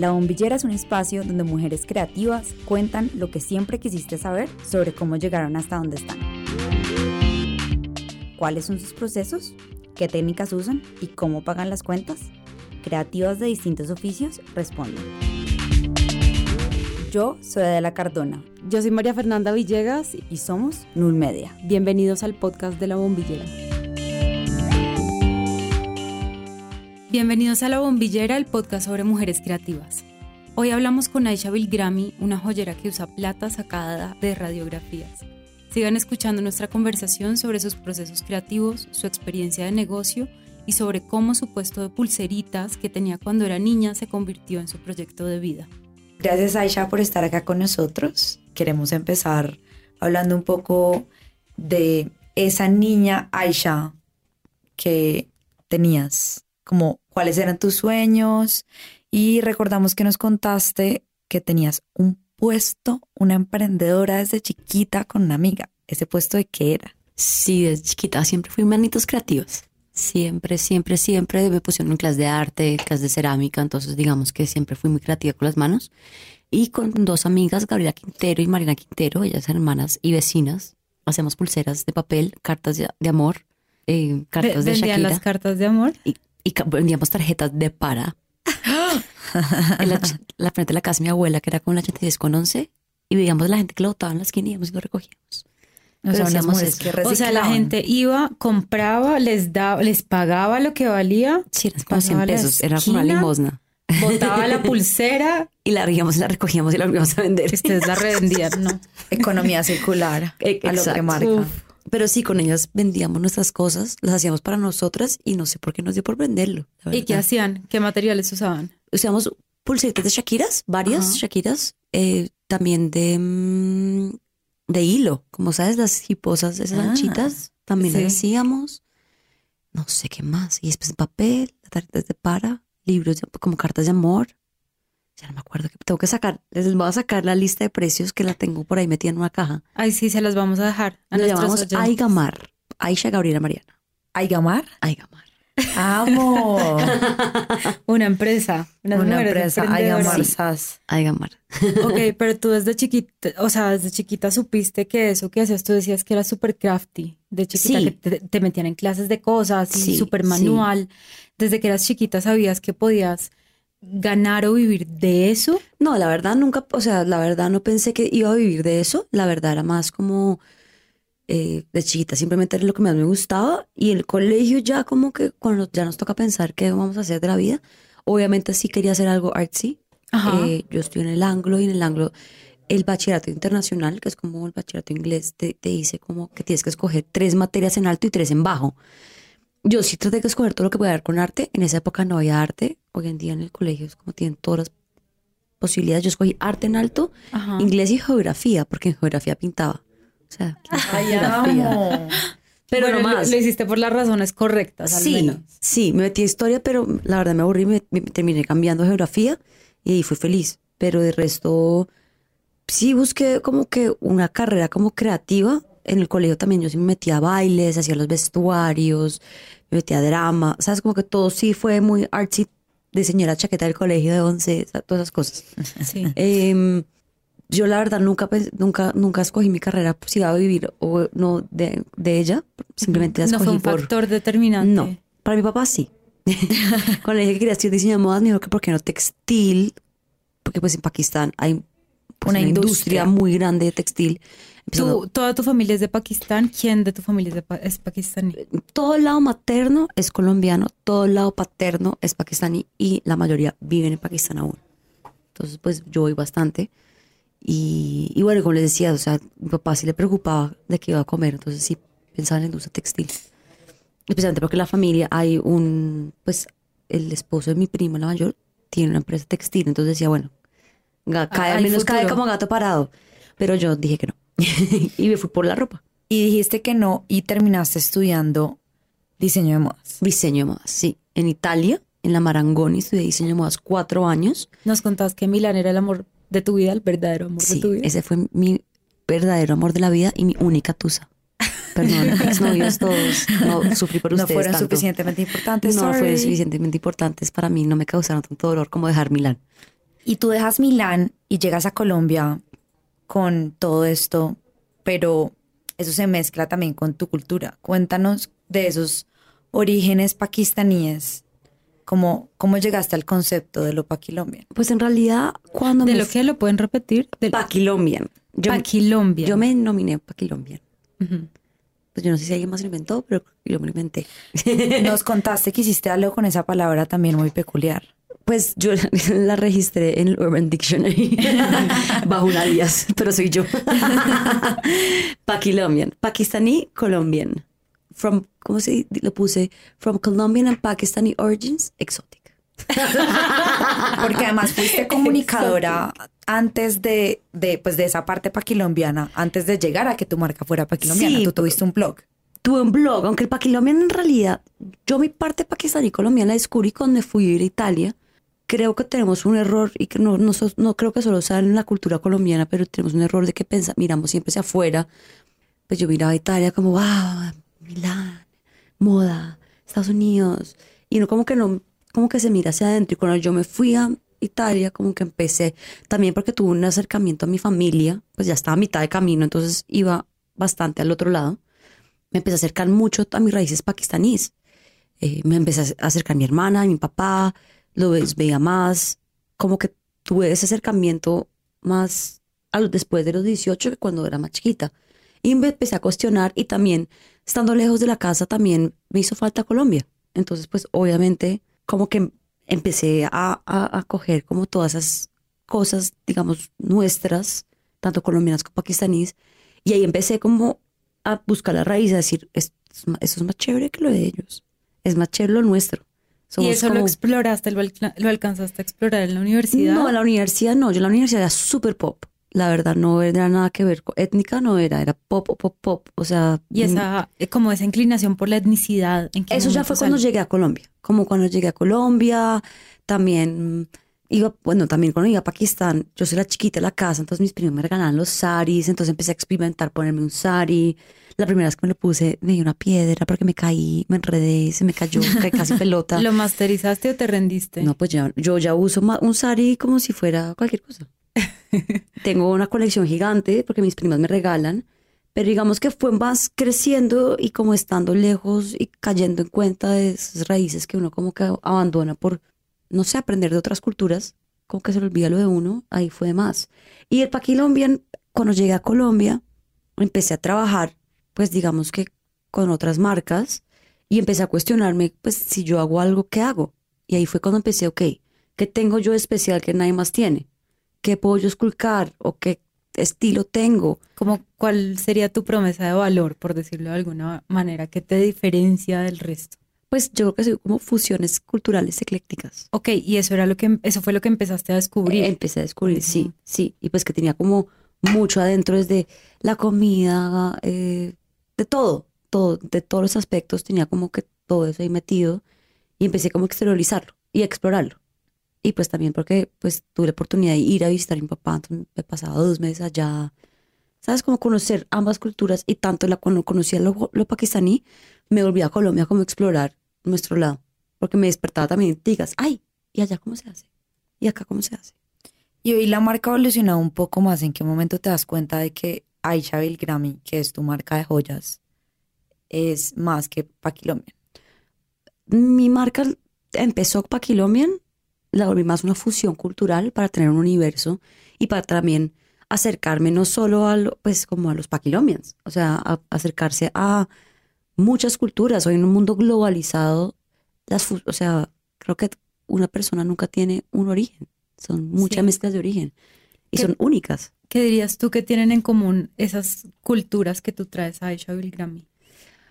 La Bombillera es un espacio donde mujeres creativas cuentan lo que siempre quisiste saber sobre cómo llegaron hasta donde están. ¿Cuáles son sus procesos? ¿Qué técnicas usan? ¿Y cómo pagan las cuentas? Creativas de distintos oficios responden. Yo soy Adela Cardona. Yo soy María Fernanda Villegas y somos Null Media. Bienvenidos al podcast de La Bombillera. Bienvenidos a La Bombillera, el podcast sobre mujeres creativas. Hoy hablamos con Aisha Bilgrami, una joyera que usa plata sacada de radiografías. Sigan escuchando nuestra conversación sobre sus procesos creativos, su experiencia de negocio y sobre cómo su puesto de pulseritas que tenía cuando era niña se convirtió en su proyecto de vida. Gracias Aisha por estar acá con nosotros. Queremos empezar hablando un poco de esa niña Aisha que tenías como cuáles eran tus sueños y recordamos que nos contaste que tenías un puesto, una emprendedora desde chiquita con una amiga. ¿Ese puesto de qué era? Sí, desde chiquita siempre fui manitos creativos. Siempre, siempre, siempre me pusieron en clase de arte, clase de cerámica, entonces digamos que siempre fui muy creativa con las manos. Y con dos amigas, Gabriela Quintero y Marina Quintero, ellas hermanas y vecinas, hacemos pulseras de papel, cartas de, amor, eh, cartas de Shakira. las cartas de amor? Y y vendíamos tarjetas de para. en la, frente de la casa de mi abuela, que era como la 86 con 11, y veíamos a la gente que lo botaba en la esquina y íbamos y lo recogíamos. O sea, la gente iba, compraba, les daba, les pagaba lo que valía. Sí, eran como 100 pesos, era como una limosna. Botaba la pulsera. y la la recogíamos y la volvíamos a vender. Ustedes la revendían, ¿no? Economía circular, a lo que marca. Pero sí, con ellas vendíamos nuestras cosas, las hacíamos para nosotras y no sé por qué nos dio por venderlo. ¿Y qué hacían? ¿Qué materiales usaban? Usamos pulseritas de Shakiras, varias Shakiras, eh, también de, mm, de hilo, como sabes, las hiposas, esas ah, anchitas, también las hacíamos. No sé qué más. Y después papel, tarjetas de para, libros como cartas de amor. Ya no me acuerdo que tengo que sacar. Les voy a sacar la lista de precios que la tengo por ahí metida en una caja. Ay, sí, se las vamos a dejar. A Nos llamamos Aigamar. Aisha Gabriela Mariana. ¿Aigamar? Aigamar. Amo. una empresa. Una empresa. Aigamar SAS. Aigamar. ok, pero tú desde chiquita, o sea, desde chiquita supiste que eso que hacías, tú decías que era súper crafty. De chiquita que te, metían en clases de cosas y súper manual. Desde que eras chiquita sabías que podías ganar o vivir de eso? No, la verdad nunca, o sea, la verdad no pensé que iba a vivir de eso. La verdad era más como eh, de chiquita, simplemente era lo que más me gustaba. Y el colegio ya como que cuando ya nos toca pensar qué vamos a hacer de la vida, obviamente sí quería hacer algo artsy. Eh, yo estoy en el anglo y en el anglo el bachillerato internacional, que es como el bachillerato inglés, te, te dice como que tienes que escoger tres materias en alto y tres en bajo yo sí traté de escoger todo lo que podía dar con arte. En esa época no había arte. Hoy en día en el colegio es como tienen todas las posibilidades. Yo escogí arte en alto, inglés y geografía, porque en geografía pintaba. O sea, geografía. Pero no más. Lo, hiciste por las razones correctas, al sí, Sí, me metí a historia, pero la verdad me aburrí, me, me terminé cambiando a geografía y ahí fui feliz. Pero de resto, sí busqué como que una carrera como creativa en el colegio también yo sí me metía a bailes, hacía los vestuarios, me metía a drama, sabes, como que todo sí fue muy artsy, diseñé la chaqueta del colegio de once, todas esas cosas. Sí. Em, yo la verdad nunca, nunca, nunca escogí mi carrera si iba a vivir o no de, ella, simplemente la escogí No fue un factor determinante. No, para mi papá sí. Cuando le dije que quería estudiar diseño de modas, me dijo que por qué no textil, porque pues en Pakistán hay pues, una, industria. muy grande de textil. ¿Toda tu familia es de Pakistán? ¿Quién de tu familia es, es pakistaní? Todo el lado materno es colombiano, todo el lado paterno es pakistaní y la mayoría viven en Pakistán aún. Entonces, pues yo voy bastante. Y, y bueno, como les decía, o sea, mi papá sí le preocupaba de qué iba a comer, entonces sí pensaba en la industria textil. Especialmente porque la familia hay un, pues el esposo de mi prima, la mayor, tiene una empresa textil, entonces decía, bueno, cae, al menos cae como gato parado. Pero yo dije que no. y me fui por la ropa. Y dijiste que no y terminaste estudiando diseño de modas. Diseño de modas, sí. En Italia, en la Marangoni, estudié diseño de modas cuatro años. Nos contabas que Milán era el amor de tu vida, el verdadero amor de tu vida. Ese fue mi verdadero amor de la vida y mi única tusa. Perdón, mis novios todos, no sufrí por ustedes. No fueron suficientemente importantes. No fueron suficientemente importantes para mí, no me causaron tanto dolor como dejar Milán. Y tú dejas Milán y llegas a Colombia con todo esto, pero eso se mezcla también con tu cultura. Cuéntanos de esos orígenes pakistaníes. ¿Cómo, cómo llegaste al concepto de lo paquilombian? Pues en realidad, cuando ¿De me lo que lo pueden repetir? Del Paquilombian. Yo, Paquilombian. yo me nominé Paquilombian. Pues yo no sé si alguien más lo inventó, pero yo me lo inventé. Nos contaste que hiciste algo con esa palabra también muy peculiar. Pues yo la registré en el Urban Dictionary bajo un alias, pero soy yo. Paquilombian, pakistaní, colombian. From, ¿cómo se lo puse? From Colombian and Pakistani origins, exotic. Porque además fuiste comunicadora antes de, de, pues de esa parte paquilombiana, antes de llegar a que tu marca fuera paquilombiana. Sí. Tú tuviste un blog. Tuve un blog, aunque el paquilombian en realidad, yo mi parte pakistaní colombiana la descubrí cuando fui a ir a Italia. Creo que tenemos un error y que no, no, no creo que solo sea en la cultura colombiana, pero tenemos un error de que pensa, miramos siempre hacia afuera. Pues yo miraba a Italia como, wow, Milán, moda, Estados Unidos. Y no como que no, como que se mira hacia adentro. Y cuando yo me fui a Italia, como que empecé, también porque tuve un acercamiento a mi familia, pues ya estaba a mitad de camino, entonces iba bastante al otro lado me empecé a acercar mucho a mis raíces pakistaníes. Eh, me empecé a acercar a mi hermana, a mi papá, lo veía más, como que tuve ese acercamiento más a los- después de los 18 que cuando era más chiquita. Y me empecé a cuestionar y también, estando lejos de la casa, también me hizo falta Colombia. Entonces, pues obviamente, como que empecé a, a, a coger como todas esas cosas, digamos, nuestras, tanto colombianas como pakistaníes, y ahí empecé como a buscar la raíz, a decir, "Es- es ma- eso es más chévere que lo de ellos. Es más chévere lo nuestro. ¿Y eso lo exploraste, lo, alca- lo alcanzaste a explorar en la universidad? No, en la universidad no. Yo en la universidad era súper pop. La verdad no era nada que ver con étnica, no era, era pop, pop, pop. O sea, Y esa, eh, como esa inclinación por la etnicidad. ¿en qué Eso ya fue cuando llegué a Colombia. Como cuando llegué a Colombia, también iba, bueno, también cuando iba a Pakistán, yo soy la chiquita de la casa, entonces mis primos me regalaban los saris, entonces empecé a experimentar ponerme un sari. La primera vez que me lo puse, me dio una piedra porque me caí, me enredé, se me cayó, caí casi pelota. ¿Lo masterizaste o te rendiste? No, pues ya, yo ya uso un sari como si fuera cualquier cosa. Tengo una colección gigante porque mis primas me regalan, pero digamos que fue más creciendo y como estando lejos y cayendo en cuenta de esas raíces que uno como que abandona por, no sé, aprender de otras culturas, como que se le olvida lo de uno, ahí fue más. Y el Paquilombian, cuando llegué a Colombia, empecé a trabajar, pues digamos que con otras marcas y empecé a cuestionarme, pues si yo hago algo, ¿qué hago? Y ahí fue cuando empecé, ok, ¿qué tengo yo especial que nadie más tiene? ¿Qué puedo yo esculcar? ¿O qué estilo tengo? Como, ¿Cuál sería tu promesa de valor, por decirlo de alguna manera, que te diferencia del resto? Pues yo creo que soy como fusiones culturales eclécticas. Ok, y eso era lo que, eso fue lo que empezaste a descubrir. Eh, Empecé a descubrir, sí, sí. Y pues que tenía como mucho adentro desde la comida, eh, de todo, todo, de todos los aspectos, tenía como que todo eso ahí metido. Y empecé como a exteriorizarlo y a explorarlo. Y pues también porque pues tuve la oportunidad de ir a visitar a mi papá, entonces me pasaba dos meses allá. ¿Sabes? Como conocer ambas culturas y tanto la cuando conocía lo, lo pakistaní, me volví a Colombia como a explorar nuestro lado. Porque me despertaba también, digas, ay, ¿y allá cómo se hace? ¿Y acá cómo se hace? Y hoy la marca ha evolucionado un poco más. ¿En qué momento te das cuenta de que Aisha Bilgrami, que es tu marca de joyas, es más que Paquilombian? Mi marca empezó Paquilombian, la volví más una fusión cultural para tener un universo y para también acercarme no solo a, lo- pues, como a los Paquilomians, o sea, a- acercarse a muchas culturas. Hoy en un mundo globalizado, las, o sea, creo que una persona nunca tiene un origen, son muchas Sí. mezclas de origen y ¿Qué- son únicas. ¿Qué dirías tú que tienen en común esas culturas que tú traes a Aisha Bilgrami?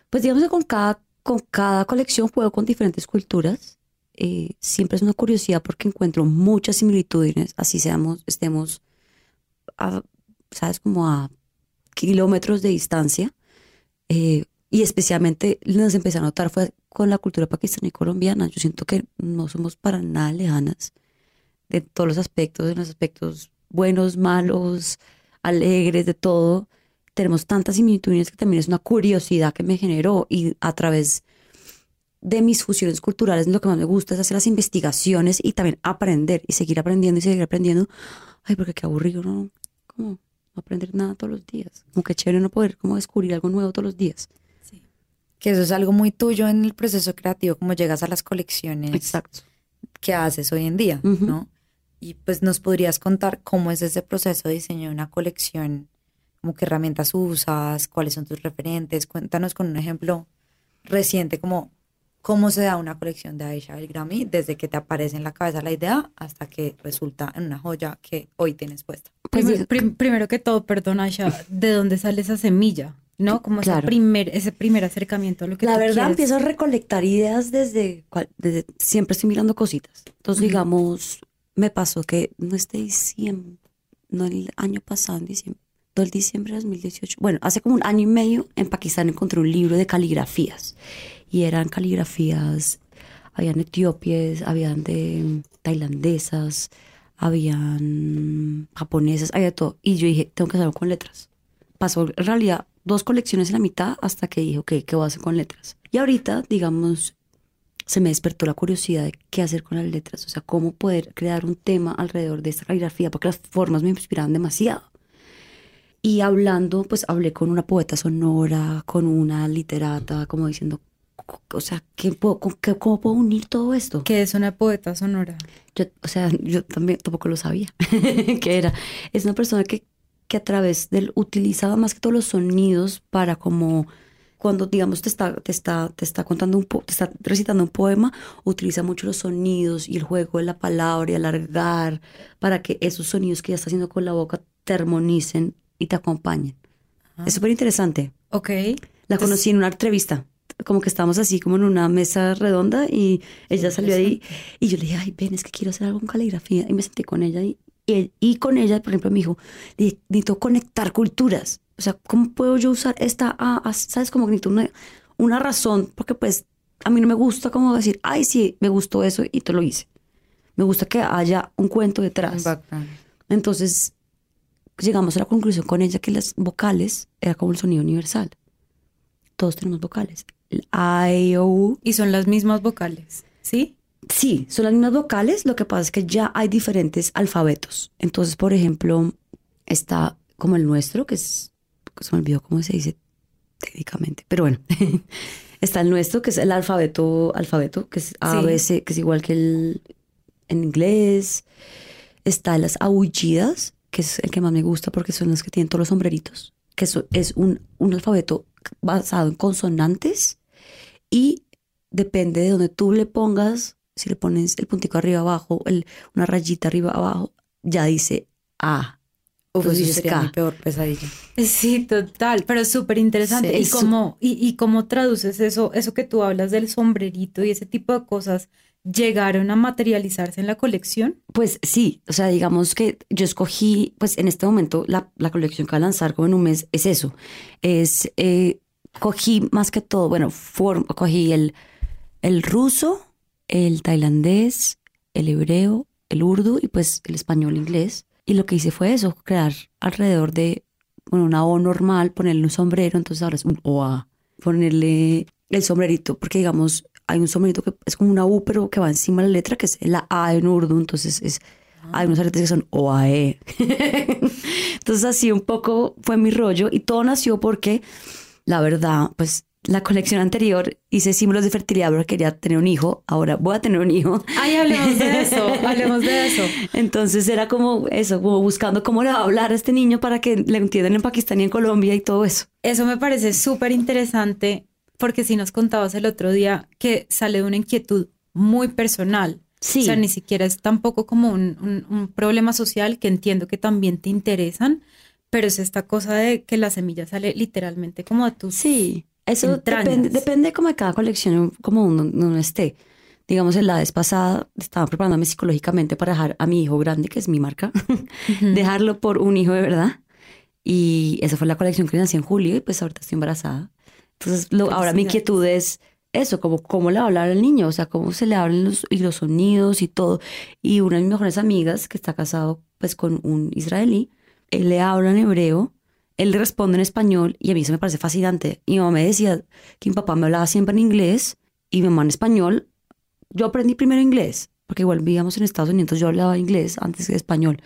Pues digamos que con cada, con cada colección juego con diferentes culturas. Eh, siempre es una curiosidad porque encuentro muchas similitudes, así seamos, estemos, a, sabes, como a kilómetros de distancia. Eh, y especialmente nos empecé a notar fue con la cultura pakistaní y colombiana. Yo siento que no somos para nada lejanas de todos los aspectos, en los aspectos buenos, malos, alegres, de todo tenemos tantas similitudes que también es una curiosidad que me generó y a través de mis fusiones culturales, lo que más me gusta es hacer las investigaciones y también aprender y seguir aprendiendo y seguir aprendiendo. Ay, porque qué aburrido, ¿no? Como no aprender nada todos los días. Como que chévere no poder como descubrir algo nuevo todos los días. Que eso es algo muy tuyo en el proceso creativo, como llegas a las colecciones Exacto. que haces hoy en día. ¿no? Y pues nos podrías contar cómo es ese proceso de diseño de una colección, como qué herramientas usas, cuáles son tus referentes. Cuéntanos con un ejemplo reciente, como cómo se da una colección de Aisha Belgrami desde que te aparece en la cabeza la idea hasta que resulta en una joya que hoy tienes puesta. Pues prim- primero que todo, perdón, Aisha, ¿de dónde sale esa semilla? ¿No? Como ese primer, ese primer acercamiento a lo que La tú verdad, quieres. empiezo a recolectar ideas desde, desde siempre estoy mirando cositas. Entonces, digamos, me pasó que no este diciembre, no el año pasado, en diciembre, no el diciembre de 2018, bueno, hace como un año y medio en Pakistán encontré un libro de caligrafías y eran caligrafías, habían etíopes, habían de tailandesas, habían japonesas, había todo. Y yo dije, tengo que hacerlo con letras pasó en realidad dos colecciones en la mitad hasta que dije, ok, ¿qué voy a hacer con letras? Y ahorita, digamos, se me despertó la curiosidad de qué hacer con las letras, o sea, cómo poder crear un tema alrededor de esta caligrafía, porque las formas me inspiraban demasiado. Y hablando, pues hablé con una poeta sonora, con una literata, como diciendo, o sea, ¿qué puedo, qué- ¿cómo puedo unir todo esto? Que es una poeta sonora. Yo, o sea, yo también tampoco lo sabía que era. Es una persona que, que a través del utilizaba más que todos los sonidos para como cuando digamos te está te está te está contando un po- te está recitando un poema, utiliza mucho los sonidos y el juego de la palabra y alargar para que esos sonidos que ya está haciendo con la boca te armonicen y te acompañen. Es súper interesante. Ok. La Entonces- conocí en una entrevista, como que estábamos así como en una mesa redonda y ella salió ahí y yo le dije, ay, ven, es que quiero hacer algo con caligrafía y me senté con ella y, y, y con ella, por ejemplo, me dijo, "Dije, necesito conectar culturas, o sea, ¿cómo puedo yo usar esta, ah, ah, sabes, como que una, una razón, porque pues a mí no me gusta como decir, ay, sí, me gustó eso y te lo hice. Me gusta que haya un cuento detrás. background. Entonces llegamos a la conclusión con ella que las vocales era como el sonido universal. Todos tenemos vocales. El I, O, U. Y son las mismas vocales, ¿sí? Sí, son las mismas vocales, lo que pasa es que ya hay diferentes alfabetos. Entonces, por ejemplo, está como el nuestro, que es, se me olvidó cómo se dice técnicamente, pero bueno, está el nuestro, que es el alfabeto, alfabeto, que es A, Sí. Que es igual que el en inglés. Está las aullidas, que es el que más me gusta porque son las que tienen todos los sombreritos, que eso es un, un alfabeto basado en consonantes y depende de donde tú le pongas, si le pones el puntico arriba abajo, el, una rayita arriba abajo, ya dice A. Uf, Entonces dices sería mi peor pesadilla. Sí, total, pero es súper interesante. Sí, ¿Y, cómo, y, ¿Y cómo traduces eso, eso que tú hablas del sombrerito y ese tipo de cosas, llegaron a materializarse en la colección? Pues sí, o sea, digamos que yo escogí, pues en este momento la, la colección que va a lanzar como en un mes es eso. Es, eh, cogí más que todo, bueno, form- cogí el, el ruso, el tailandés, el hebreo, el urdu y pues el español inglés. Y lo que hice fue eso, crear alrededor de bueno, una O normal, ponerle un sombrero, entonces ahora es un OA. Ponerle el sombrerito, porque digamos, hay un sombrerito que es como una U, pero que va encima de la letra, que es la A en urdu, entonces es, hay unos aretes que son OAE. entonces así un poco fue mi rollo y todo nació porque, la verdad, pues la colección anterior hice símbolos de fertilidad porque quería tener un hijo, ahora voy a tener un hijo. Ay, hablemos de eso, hablemos de eso. Entonces era como eso, como buscando cómo le va a hablar a este niño para que le entiendan en Pakistán y en Colombia y todo eso. Eso me parece súper interesante porque si nos contabas el otro día que sale de una inquietud muy personal. Sí. O sea, ni siquiera es tampoco como un, un- un problema social que entiendo que también te interesan, pero es esta cosa de que la semilla sale literalmente como a tus... Sí, eso Entrañas. depende, depende como de cada colección, como uno, uno esté. Digamos, en la vez pasada estaba preparándome psicológicamente para dejar a mi hijo grande, que es mi marca, dejarlo por un hijo de verdad. Y esa fue la colección que nací en julio y pues ahorita estoy embarazada. Entonces, lo- ahora mi inquietud es eso, como cómo le va a hablar al niño, o sea, cómo se le hablan los, y los sonidos y todo. Y una de mis mejores amigas, que está casado pues con un israelí, él le habla en hebreo, él responde en español y a mí eso me parece fascinante. Y mi mamá me decía que mi papá me hablaba siempre en inglés y mi mamá en español. Yo aprendí primero inglés, porque igual vivíamos en Estados Unidos, yo hablaba inglés antes que español,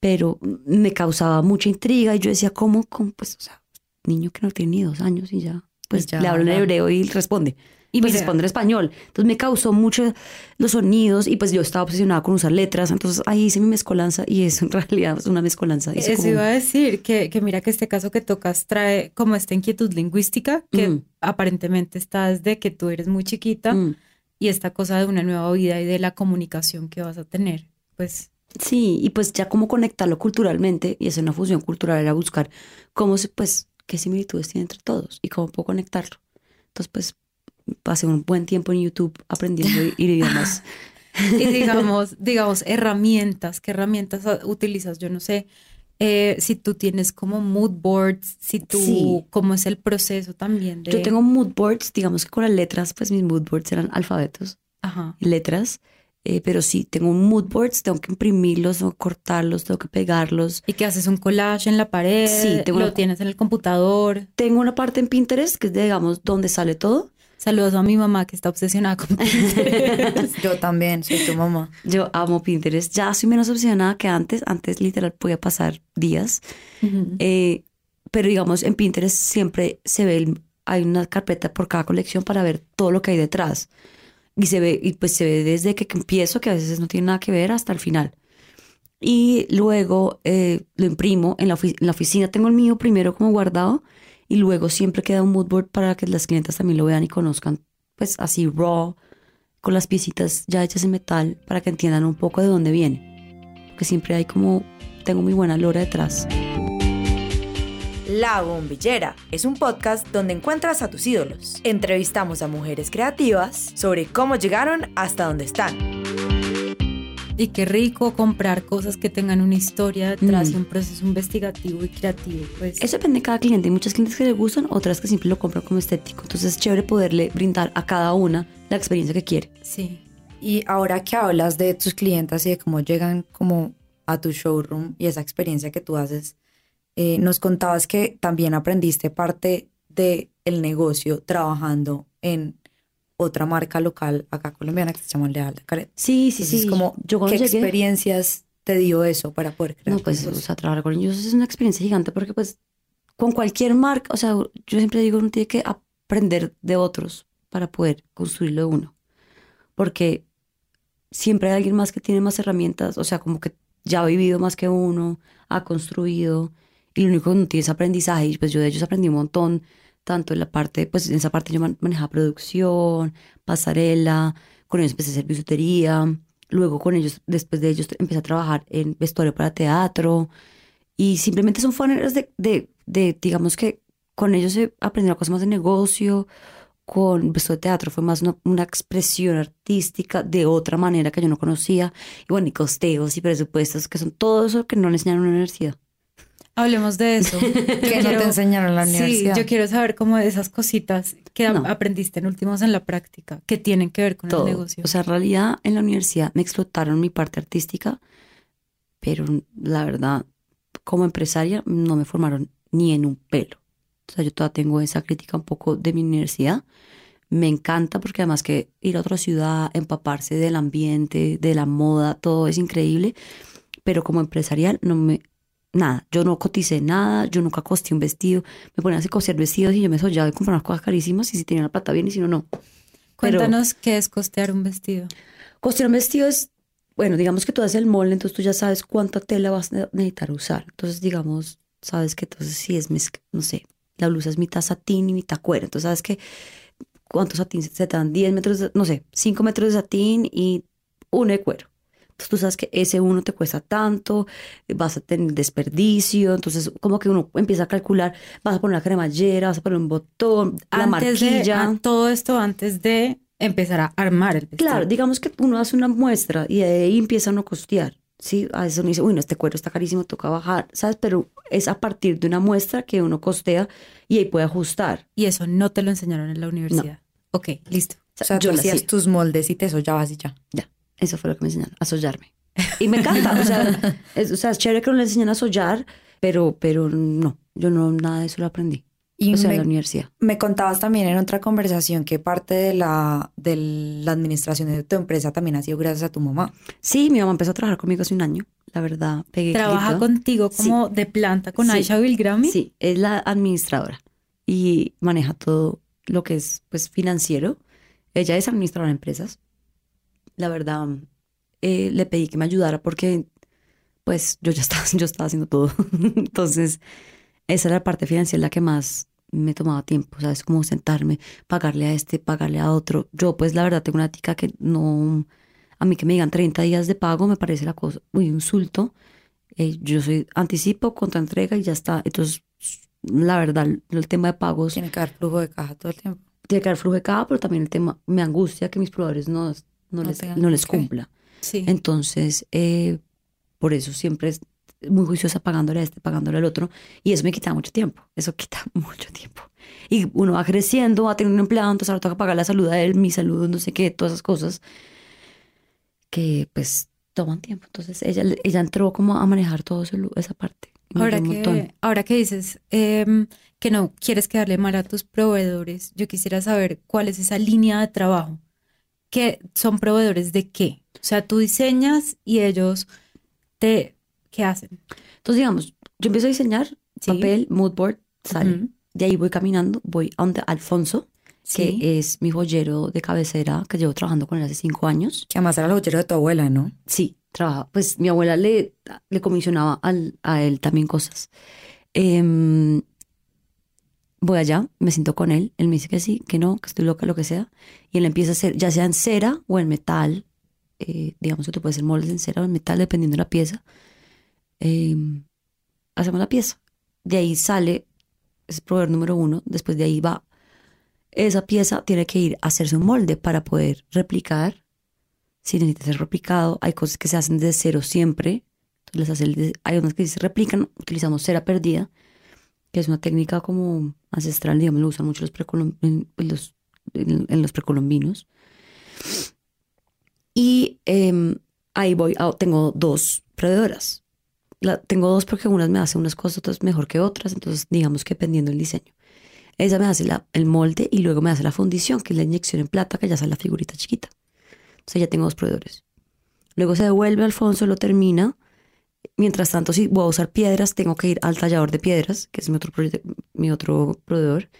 pero me causaba mucha intriga y yo decía, ¿cómo? cómo? Pues, o sea, niño que no tiene ni dos años y ya, pues ya le hablo en hebreo y responde. Y pues responde en español. Entonces me causó mucho los sonidos y pues yo estaba obsesionada con usar letras. Entonces ahí hice mi mezcolanza y es en realidad es una mezcolanza. Hice Eso como- iba a decir, que, que mira que este caso que tocas trae como esta inquietud lingüística que Mm. aparentemente está desde que tú eres muy chiquita Mm. y esta cosa de una nueva vida y de la comunicación que vas a tener. Pues Sí, y pues ya como conectarlo culturalmente y hacer una fusión cultural era buscar cómo se, pues, qué similitudes tiene entre todos y cómo puedo conectarlo. Entonces, pues, pasé un buen tiempo en YouTube aprendiendo idiomas. Y digamos, digamos, herramientas, ¿qué herramientas utilizas? Yo no sé eh, si tú tienes como mood boards, si tú, Sí. cómo es el proceso también de... Yo tengo mood boards, digamos que con las letras, pues mis mood boards eran alfabetos, Ajá. letras, eh, pero sí, tengo mood boards, tengo que imprimirlos, tengo que cortarlos, tengo que pegarlos. Y que haces un collage en la pared, Sí, tengo lo una- tienes en el computador. Tengo una parte en Pinterest que es, digamos, donde sale todo. Saludos a mi mamá que está obsesionada con Pinterest. Yo también, soy tu mamá. Yo amo Pinterest, ya soy menos obsesionada que antes, antes literal podía pasar días. Ujú. Eh, pero digamos, en Pinterest siempre se ve, el- hay una carpeta por cada colección para ver todo lo que hay detrás. Y se ve, y pues se ve desde que empiezo, que a veces no tiene nada que ver, hasta el final. Y luego eh, lo imprimo en la, en la oficina. Tengo el mío primero como guardado y luego siempre queda un mood board para que las clientas también lo vean y conozcan, pues así raw, con las piecitas ya hechas en metal para que entiendan un poco de dónde viene. Porque siempre hay como, tengo muy buena lora detrás. La Bombillera es un podcast donde encuentras a tus ídolos. Entrevistamos a mujeres creativas sobre cómo llegaron hasta donde están. Y qué rico comprar cosas que tengan una historia detrás Mm. y un proceso investigativo y creativo. Pues Eso depende de cada cliente. Hay muchas clientes que le gustan, otras que siempre lo compran como estético. Entonces es chévere poderle brindar a cada una la experiencia que quiere. sí. Y ahora que hablas de tus clientas y de cómo llegan como a tu showroom y esa experiencia que tú haces, eh, nos contabas que también aprendiste parte del el negocio trabajando en otra marca local acá colombiana que se llama Leal Caret. Sí, sí, Entonces, sí. como, Yo ¿Qué llegué- experiencias te dio eso para poder crear? No, pues, o sea, trabajar con ellos es una experiencia gigante porque, pues, con cualquier marca, o sea, yo siempre digo, uno tiene que aprender de otros para poder construirlo de uno. Porque siempre hay alguien más que tiene más herramientas, o sea, como que ya ha vivido más que uno, ha construido, y lo único que uno tiene es aprendizaje, y pues yo de ellos aprendí un montón, tanto en la parte, pues en esa parte yo man- manejaba producción, pasarela, con ellos empecé a hacer bisutería, luego con ellos, después de ellos empecé a trabajar en vestuario para teatro, y simplemente son maneras de, de, de, digamos que con ellos he aprendido cosas más de negocio, con vestuario de teatro fue más una, una expresión artística de otra manera que yo no conocía, y bueno, y costeos y presupuestos, que son todo eso que no le enseñaron en la universidad. Hablemos de eso. Que no te enseñaron en la universidad. Sí, yo quiero saber cómo esas cositas que No. aprendiste en últimos en la práctica, que tienen que ver con todo. el negocio. O sea, en realidad en la universidad me explotaron mi parte artística, pero la verdad, como empresaria, no me formaron ni en un pelo. O sea, yo todavía tengo esa crítica un poco de mi universidad. Me encanta porque además que ir a otra ciudad, empaparse del ambiente, de la moda, todo es increíble. Pero como empresarial, no me. Nada, yo no coticé nada, yo nunca costé un vestido. Me ponían a costear vestidos y yo me soñaba y comprar unas cosas carísimas y si tenía la plata bien y si no, no. Pero- Cuéntanos qué es costear un vestido. Costear un vestido es, bueno, digamos que tú haces el molde, entonces tú ya sabes cuánta tela vas a necesitar usar. Entonces, digamos, sabes que entonces si es, mezc- no sé, la blusa es mitad satín y mitad cuero. Entonces, sabes que cuántos satín se te dan, 10 metros, de- no sé, 5 metros de satín y uno de cuero. Entonces tú sabes que ese uno te cuesta tanto, vas a tener desperdicio, entonces como que uno empieza a calcular, vas a poner la cremallera, vas a poner un botón, la Antes de- marquilla. todo esto antes de empezar a armar el vestido. Claro, digamos que uno hace una muestra y de ahí empieza uno a costear. Sí, a veces uno dice, uy, no, este cuero está carísimo, toca bajar, ¿sabes? Pero es a partir de una muestra que uno costea y ahí puede ajustar. Y eso no te lo enseñaron en la universidad. Ok, listo. O sea, yo tú la hacías hacía. tus moldes y te sollabas y ya. Ya, eso fue lo que me enseñaron, a sollarme. Y me encanta, o sea, es, o sea, es chévere que uno le enseñan a sollar, pero, pero no, yo no, nada de eso lo aprendí. o sea, la universidad. Me contabas también en otra conversación que parte de la, de la administración de tu empresa también ha sido gracias a tu mamá. Sí, mi mamá empezó a trabajar conmigo hace un año, la verdad. Pegué ¿Trabaja grito. contigo como de planta con Sí. Aisha Bilgrami? Sí, es la administradora y maneja todo lo que es pues financiero. Ella es administradora de empresas. La verdad, eh, le pedí que me ayudara porque pues yo ya estaba, yo estaba haciendo todo. Entonces, esa era la parte financiera la que más me tomaba tiempo, ¿sabes? Como sentarme, pagarle a este, pagarle a otro. Yo pues la verdad tengo una tica que no, a mí que me digan 30 días de pago me parece la cosa, muy insulto. Eh, yo soy anticipo, contra entrega y ya está. Entonces, la verdad, el tema de pagos Tiene que haber flujo de caja todo el tiempo. tiene que haber flujo de caja, pero también el tema me angustia que mis proveedores no, no, No les, tengan- no les ok. cumpla. Sí. Entonces, eh, por eso siempre es muy juiciosa pagándole a este, pagándole al otro. Y eso me quita mucho tiempo. Eso quita mucho tiempo. Y uno va creciendo, va a tener un empleado, entonces ahora toca pagar la salud a él, mi salud, no sé qué, todas esas cosas que pues toman tiempo. Entonces ella, ella entró como a manejar todo eso, esa parte. Ahora que, ahora que dices em, que no quieres quedarle mal a tus proveedores, yo quisiera saber cuál es esa línea de trabajo. ¿Qué son proveedores de qué? O sea, tú diseñas y ellos te... ¿Qué hacen? Entonces, digamos, yo empiezo a diseñar Sí. papel, mood board, sale. Ujú. De ahí voy caminando, voy a donde Alfonso, Sí. que es mi joyero de cabecera, que llevo trabajando con él hace cinco años. Que además era el joyero de tu abuela, ¿no? Sí, trabaja. Pues mi abuela le, le comisionaba al- a él también cosas. Em, voy allá, me siento con él, él me dice que sí, que no, que estoy loca, lo que sea. Y él empieza a hacer, ya sea en cera o en metal, eh, digamos que tú puedes hacer moldes en cera o en metal, dependiendo de la pieza. Em, hacemos la pieza. De ahí sale, es proveedor número uno, después de ahí va. Esa pieza tiene que ir a hacerse un molde para poder replicar si necesita ser replicado, hay cosas que se hacen desde cero siempre. Les hace de- hay unas que se replican, utilizamos cera perdida, que es una técnica como ancestral, digamos, lo usan mucho los, precolom- en, en los, en- en los precolombinos. Y em, ahí voy, a- tengo dos proveedoras. La, tengo dos porque unas me hacen unas cosas, otras mejor que otras, entonces digamos que dependiendo del diseño. Esa me hace la- el molde y luego me hace la fundición, que es la inyección en plata, que ya sale la figurita chiquita. Entonces ya tengo dos proveedores. Luego se devuelve Alfonso, lo termina. Mientras tanto, si voy a usar piedras, tengo que ir al tallador de piedras, que es mi otro, mi otro proveedor.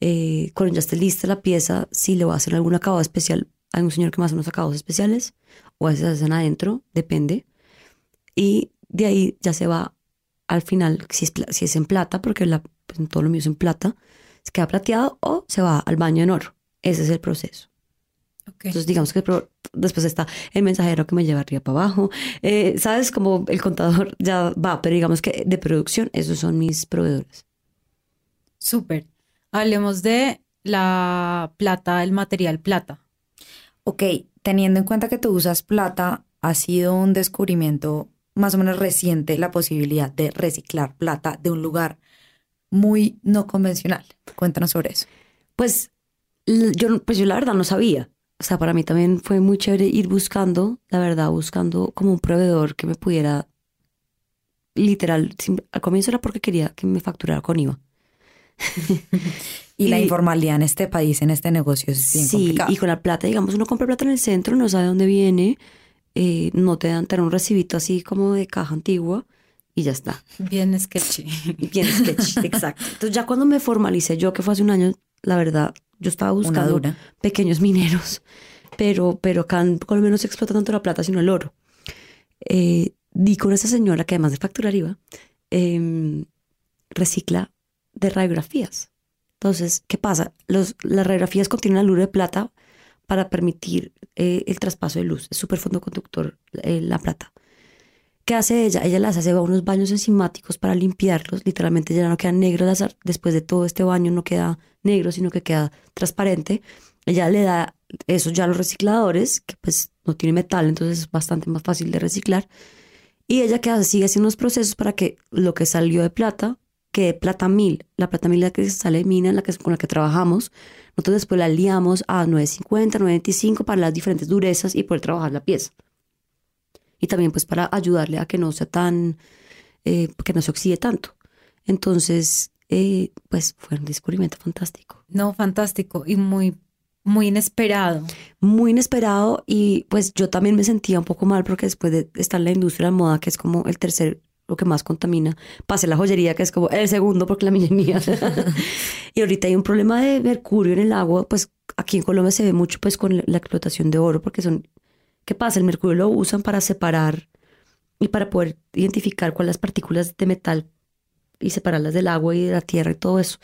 Eh, cuando ya esté lista la pieza, si le voy a hacer algún acabado especial, hay un señor que me hace unos acabados especiales, o a veces hacen adentro, depende. Y de ahí ya se va al final, si es, si es en plata, porque la, pues, todo lo mío es en plata, se queda plateado o se va al baño en oro. Ese es el proceso. Entonces, digamos que después está el mensajero que me lleva arriba para abajo. Eh, ¿Sabes? Como el contador ya va, pero digamos que de producción, esos son mis proveedores. Súper. Hablemos de la plata, el material plata. Ok, teniendo en cuenta que tú usas plata, ha sido un descubrimiento más o menos reciente la posibilidad de reciclar plata de un lugar muy no convencional. Cuéntanos sobre eso. Pues yo, no- pues yo la verdad no sabía. O sea, para mí también fue muy chévere ir buscando, la verdad, buscando como un proveedor que me pudiera, literal, al comienzo era porque quería que me facturara con IVA. Y, la informalidad en este país, en este negocio, es bien Sí, complicado. y con la plata, digamos, uno compra plata en el centro, no sabe dónde viene, eh, no te dan, te dan un recibito así como de caja antigua y ya está. Bien sketchy. Bien sketch, exacto. Entonces ya cuando me formalicé yo, que fue hace un año, la verdad, yo estaba buscando pequeños mineros, pero, pero acá en Colombia no se explota tanto la plata, sino el oro. Eh, di con esa señora que además de facturar IVA, em, recicla de radiografías. Entonces, ¿qué pasa? Los, las radiografías contienen aluro de plata para permitir eh, el traspaso de luz. Es súper fondoconductor eh, la plata. ¿Qué hace ella? Ella las hace va a unos baños enzimáticos para limpiarlos. Literalmente ya no quedan negros. después de todo este baño no queda negro, sino que queda transparente. Ella le da eso ya a los recicladores, que pues no tiene metal, entonces es bastante más fácil de reciclar. Y ella que hace, sigue haciendo los procesos para que lo que salió de plata quede plata mil. La plata mil la que sale de mina, la que, con la que trabajamos. Nosotros después la liamos a 950, 925 para las diferentes durezas y poder trabajar la pieza. Y también pues para ayudarle a que no sea tan, eh, que no se oxide tanto. Entonces, eh, pues fue un descubrimiento fantástico. No, fantástico y muy, muy inesperado. Muy inesperado y pues yo también me sentía un poco mal porque después de estar en la industria de la moda, que es como el tercer, lo que más contamina, pasé la joyería, que es como el segundo porque la mía. y ahorita hay un problema de mercurio en el agua, pues aquí en Colombia se ve mucho pues con la explotación de oro porque son, ¿qué pasa? El mercurio lo usan para separar y para poder identificar cuáles las partículas de metal y separarlas del agua y de la tierra y todo eso.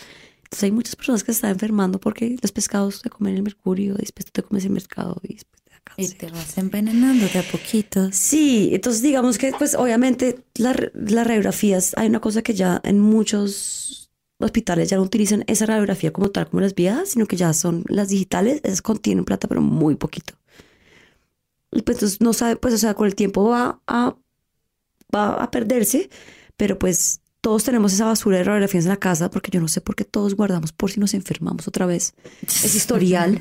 Entonces hay muchas personas que se están enfermando porque los pescados se comen el mercurio y después tú te comes el mercado y después te da Y cáncer. te vas envenenando de a poquitos. Sí, entonces digamos que pues obviamente la- las radiografías, hay una cosa que ya en muchos hospitales ya no utilizan esa radiografía como tal como las viejas, sino que ya son las digitales, esas contienen plata pero muy poquito. Y pues entonces no sabe, pues o sea, con el tiempo va a, va a perderse, pero pues todos tenemos esa basura de radiografías en la casa porque yo no sé por qué todos guardamos por si nos enfermamos otra vez. Es historial.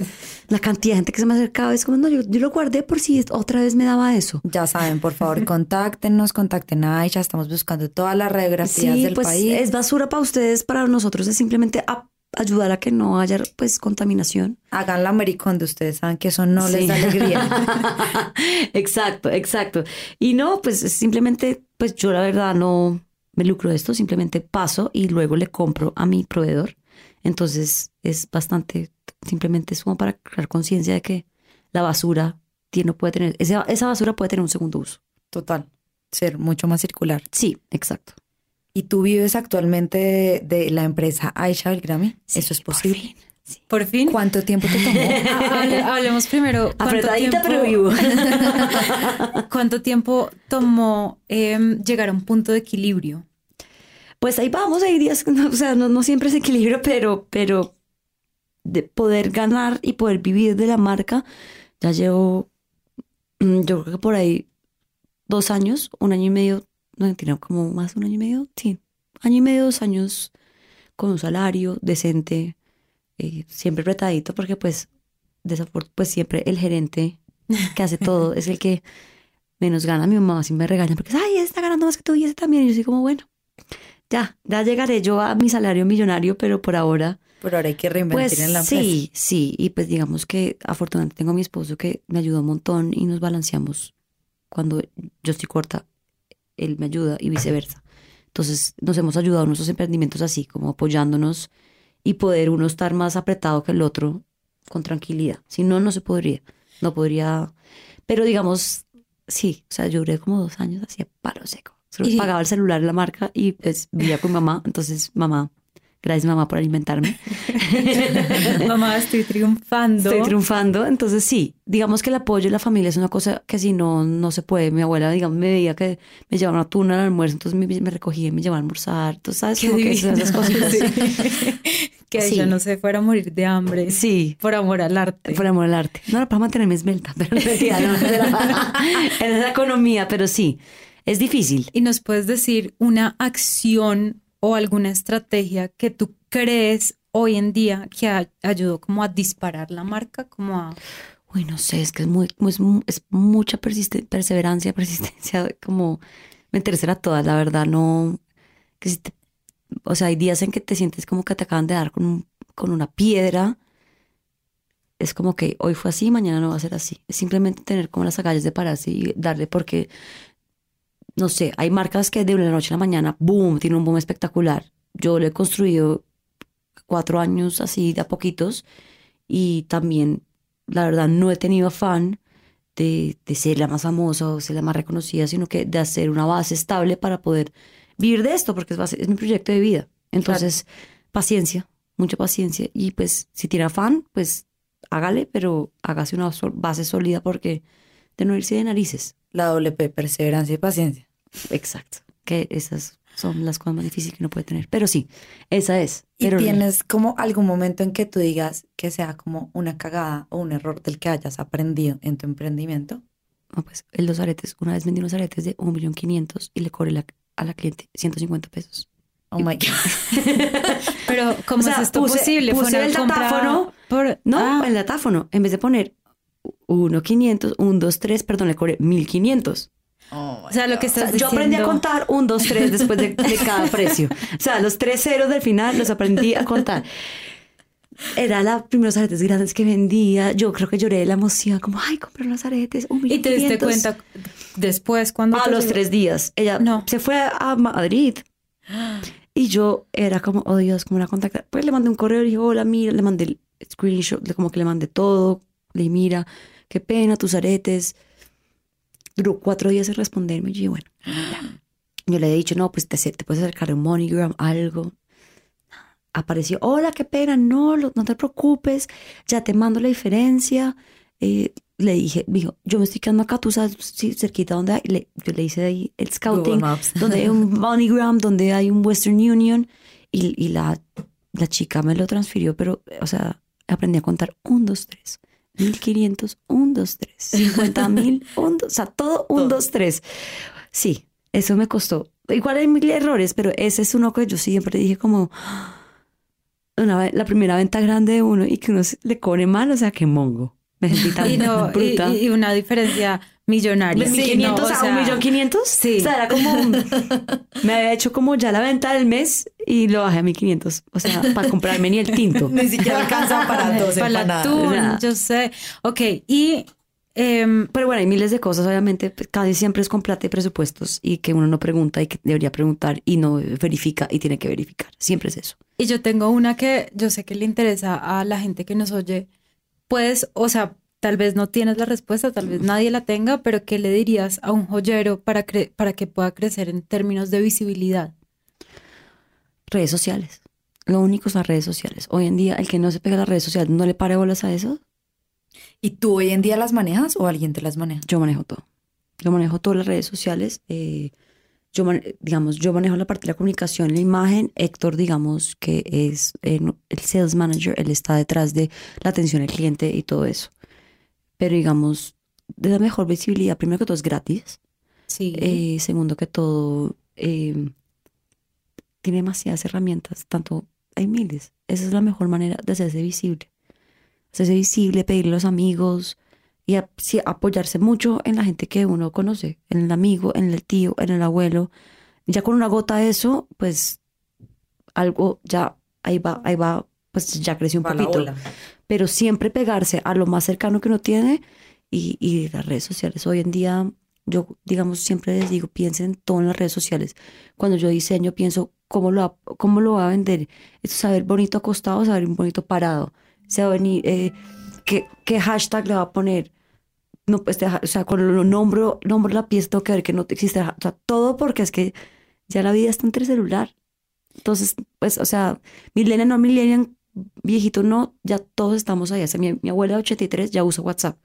la cantidad de gente que se me acercaba es como, no, yo, yo lo guardé por si otra vez me daba eso. Ya saben, por favor, contáctenos, contacten a Aisha. Estamos buscando todas las radiografías Sí, del pues país. es basura para ustedes, para nosotros es simplemente a- ayudar a que no haya pues contaminación. Hagan la americón ustedes saben que eso no les da alegría. exacto, exacto. Y no, pues es simplemente, pues yo la verdad no me lucro de esto, simplemente paso y luego le compro a mi proveedor. Entonces es bastante, simplemente es como para crear conciencia de que la basura tiene, no puede tener, esa, esa basura puede tener un segundo uso. Total. Ser mucho más circular. Sí, exacto. ¿Y tú vives actualmente de, de la empresa Aisha Belgrami? ¿Eso es posible? Sí. Por fin. ¿Cuánto tiempo te tomó? Ha- hable- hablemos primero. ¿cuánto Apretadita tiempo- pero vivo. ¿Cuánto tiempo tomó em, llegar a un punto de equilibrio? Pues ahí vamos, hay días, no, o sea, no, no siempre es equilibrio, pero, pero de poder ganar y poder vivir de la marca, ya llevo, mm, yo creo que por ahí dos años, un año y medio, no tiene como más de un año y medio, sí, año y medio, dos años con un salario decente, eh, siempre retadito, porque pues, pues siempre el gerente que hace todo es el que menos gana. Mi mamá sí me regaña porque, ay, está ganando más que tú y ese también. Y yo soy como, bueno, ya, ya llegaré yo a mi salario millonario, pero por ahora, Pero ahora hay que reinventar pues en la empresa. sí, sí. Y pues digamos que afortunadamente tengo a mi esposo que me ayuda un montón y nos balanceamos. Cuando yo estoy corta, él me ayuda y viceversa. Entonces nos hemos ayudado en nuestros emprendimientos así, como apoyándonos y poder uno estar más apretado que el otro con tranquilidad. Si no, no se podría. No podría. Pero digamos, sí, o sea, yo duré como dos años así a palo seco. Solo Y- pagaba el celular la marca y pues vivía con mamá. Entonces, mamá, gracias mamá por alimentarme. Mamá, estoy triunfando. Estoy triunfando. Entonces, sí, digamos que el apoyo de la familia es una cosa que si no, no se puede. Mi abuela, digamos, me veía que me llevaba una tuna al almuerzo, entonces me, me recogía y me llevaba a almorzar. Entonces, ¿sabes? Qué Como que esas cositas. que Sí. ella no se fuera a morir de hambre. Sí. Por amor al arte. Por amor al arte. No era para mantenerme esbelta, pero en realidad no, era en esa economía, pero sí, es difícil. ¿Y nos puedes decir una acción o alguna estrategia que tú crees hoy en día que ayudó como a disparar la marca, como a... Uy, no sé, es que es muy, es, es mucha perseverancia, persistencia, como meterse a todas, la verdad, no, o sea, hay días en que te sientes como que te acaban de dar con, con una piedra, es como que hoy fue así, mañana no va a ser así, es simplemente tener como las agallas de pararse y darle porque, no sé, hay marcas que de una noche a la mañana, boom, tiene un boom espectacular, yo lo he construido cuatro años así de a poquitos y también la verdad no he tenido afán de, de ser la más famosa o ser la más reconocida, sino que de hacer una base estable para poder vivir de esto, porque es, base- es mi proyecto de vida. Entonces, paciencia, mucha paciencia. Y pues, si tiene afán, pues hágale, pero hágase una base sólida porque de no irse de narices. La doble P, perseverancia y paciencia. Exacto. Que esas son las cosas más difíciles que uno puede tener. Pero sí, esa es. ¿Y Pero tienes como algún momento en que tú digas que sea como una cagada o un error del que hayas aprendido en tu emprendimiento? No, pues el dos aretes, una vez vendí unos aretes de un millón quinientos y le cobré la- a la cliente 150 pesos. Oh my God. Pero, ¿cómo O sea, es esto puse- posible? ¿Fue puse una el compra datáfono. Por... No, Ah, el datáfono, en vez de poner 1.500, 1, 2, 3, perdón, le cobré 1.500. o sea, lo que O sea, estás yo aprendí a contar un, dos, tres después de, de cada precio. O sea, los tres ceros del final los aprendí a contar. Era la primeros aretes grandes que vendía. Yo creo que lloré de la emoción, como, ay, compré los aretes. un Y te diste quinientos". cuenta después cuando... A los llegó? tres días. Ella No. se fue a Madrid. Y yo era como, oh Dios, ¿cómo la contactar? Pues le mandé un correo y dije, hola, mira, le mandé el screenshot, de como que le mandé todo. Le dije, mira, qué pena, tus aretes. Duró cuatro días en responderme. Y yo dije, bueno, ya. Yo le he dicho, no, pues te, te puedes acercar a un MoneyGram, algo. Apareció, hola, qué pena, no, lo- no te preocupes, ya te mando la diferencia. Eh, le dije, dijo, yo me estoy quedando acá, tú sabes, sí, cerquita donde hay. Le- yo le hice ahí el scouting, donde hay un MoneyGram, donde hay un Western Union. Y, y la, la chica me lo transfirió, pero, o sea, aprendí a contar un, dos, tres. 1500, un, dos, tres. 50 mil, un, dos, o sea, todo un, Todo. dos, tres. Sí, eso me costó. Igual hay mil errores, pero ese es uno que yo siempre dije como una, la primera venta grande de uno y que uno le cobre mal, o sea, que mongo. Me sentí tan Y, no, bruta. y- y una diferencia millonaria. ¿De Sí, 1500 no, o a sea, un millón quinientos? sí. O sea, era como. Me había hecho como ya la venta del mes y lo bajé a 1500. O sea, para comprarme ni el tinto. Ni siquiera alcanza para dos Para Nada. yo sé. Ok, y em, Pero bueno, hay miles de cosas, obviamente, pues, casi siempre es con plata y presupuestos y que uno no pregunta y que debería preguntar y no verifica y tiene que verificar. Siempre es eso. Y yo tengo una que yo sé que le interesa a la gente que nos oye. Puedes, o sea, tal vez no tienes la respuesta, tal vez nadie la tenga, pero ¿qué le dirías a un joyero para, cre- para que pueda crecer en términos de visibilidad? Redes sociales. Lo único son las redes sociales. Hoy en día, el que no se pega a las redes sociales, no le pare bolas a eso, ¿Y tú hoy en día las manejas o alguien te las maneja? yo manejo todo. Yo manejo todas las redes sociales. eh, yo, digamos, yo manejo la parte de la comunicación, la imagen. Héctor, digamos, que es eh, el sales manager, él está detrás de la atención al cliente y todo eso. Pero, digamos, de la mejor visibilidad, primero que todo es gratis. Sí. Eh, segundo que todo, eh, tiene demasiadas herramientas, tanto hay miles. Esa es la mejor manera de hacerse visible. Hacerse visible, pedirle a los amigos y a- sí, apoyarse mucho en la gente que uno conoce, en el amigo, en el tío, en el abuelo. Ya con una gota de eso, pues algo ya ahí va, ahí va, pues ya creció un Va la poquito ola. Pero siempre pegarse a lo más cercano que uno tiene y, y las redes sociales. Hoy en día, yo, digamos, siempre les digo, piensen todo en las redes sociales. Cuando yo diseño, pienso cómo lo, va- cómo lo va a vender. Es saber bonito acostado, saber bonito parado. Se eh, qué, qué hashtag le va a poner. No, pues, o sea, cuando lo nombro, nombro la pieza, tengo que ver que no existe. O sea, todo porque es que ya la vida está entre el celular. Entonces, pues, o sea, millennial no millennial, viejito no, ya todos estamos ahí. O sea, mi, mi abuela de 83 ya usa WhatsApp.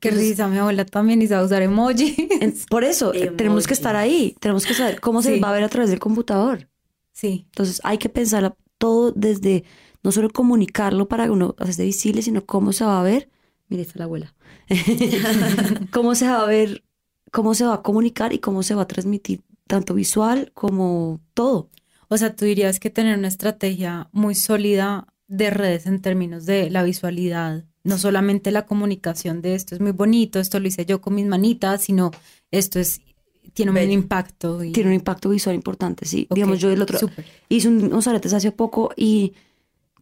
Qué entonces- risa, mi abuela también y sabe usar emoji. Por eso, eh, tenemos que estar ahí. Tenemos que saber cómo se Sí. va a ver a través del computador. Sí. Entonces, hay que pensar todo desde, no solo comunicarlo para que uno hacerse visible, sino cómo se va a ver. Mira, está la abuela. cómo se va a ver, cómo se va a comunicar y cómo se va a transmitir, tanto visual como todo. O sea, tú dirías que tener una estrategia muy sólida de redes en términos de la visualidad, no solamente la comunicación de esto es muy bonito, esto lo hice yo con mis manitas, sino esto es tiene un impacto. y- Tiene un impacto visual importante, sí. Ok, Digamos, yo el otro, súper. hice un- unos aretes hace poco y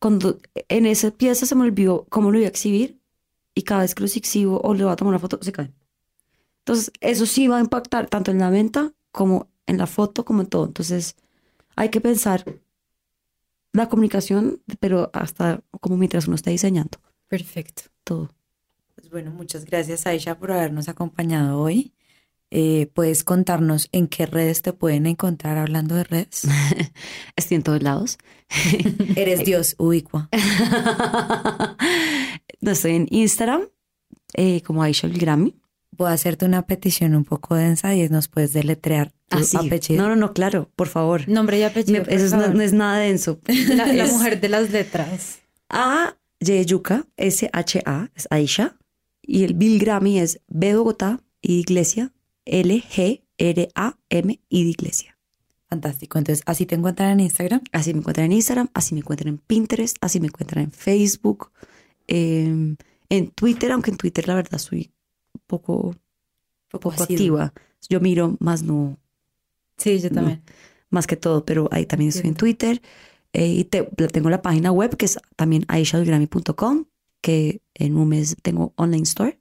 cuando en esa pieza se me olvidó cómo lo iba a exhibir y cada vez que los exhibo o le voy a tomar una foto, se caen. Entonces, eso sí va a impactar tanto en la venta como en la foto, como en todo. Entonces, hay que pensar la comunicación, pero hasta como mientras uno está diseñando Perfecto. todo. Pues bueno, muchas gracias Aisha por habernos acompañado hoy. Eh, ¿Puedes contarnos en qué redes te pueden encontrar hablando de redes? Estoy en todos lados. Eres Dios, ubicua. no estoy en Instagram eh, como Aisha el Grammy. Voy a hacerte una petición un poco densa y nos puedes deletrear tu Así. apellido. No, no, no, claro, por favor. Nombre y apellido. Me- eso es- no, no es nada denso. la, la mujer de las letras. A Yeyuca, S-H-A, es Aisha. Y el Bill Grammy es B Bogotá y de Iglesia, L-G-R-A-M y de Iglesia. Fantástico. Entonces, así te encuentran en Instagram. Así me encuentran en Instagram, así me encuentran en Pinterest, así me encuentran en Facebook, em, en Twitter, aunque en Twitter la verdad soy poco, poco activa. Yo miro más no, Sí, yo también. más que todo, pero ahí también estoy en Twitter. eh, y te- tengo la página web que es también aishabilgrami.com, que en un mes tengo online store,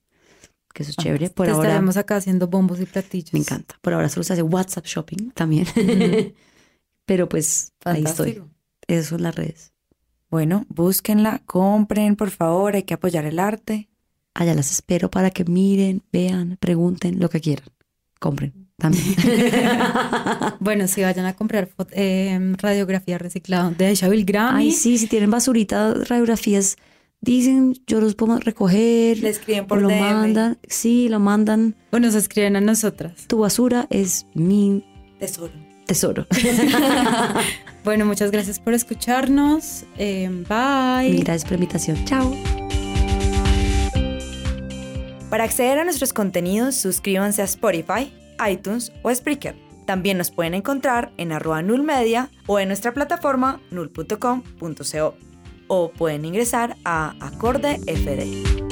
que eso es chévere. Por Te ahora estaremos acá haciendo bombos y platillos. me encanta. Por ahora solo se hace WhatsApp shopping también. pero pues ahí estoy. Eso en las redes. Bueno, búsquenla, compren, por favor, hay que apoyar el arte. Allá las espero para que miren, vean, pregunten, lo que quieran. Compren también. Bueno, si vayan a comprar eh, radiografía reciclada de Aisha Bilgrami. Ay, sí, si tienen basurita, radiografías, dicen, yo los puedo recoger. Le escriben o por lo DM. mandan. Sí, lo mandan. O nos escriben a nosotras. Tu basura es mi Tesoro. tesoro. Bueno, muchas gracias por escucharnos. Eh, bye. Mil gracias por la invitación. Chao. Para acceder a nuestros contenidos, suscríbanse a Spotify, iTunes o Spreaker. También nos pueden encontrar en arroba nullmedia o en nuestra plataforma null.com.co o pueden ingresar a Acorde FD.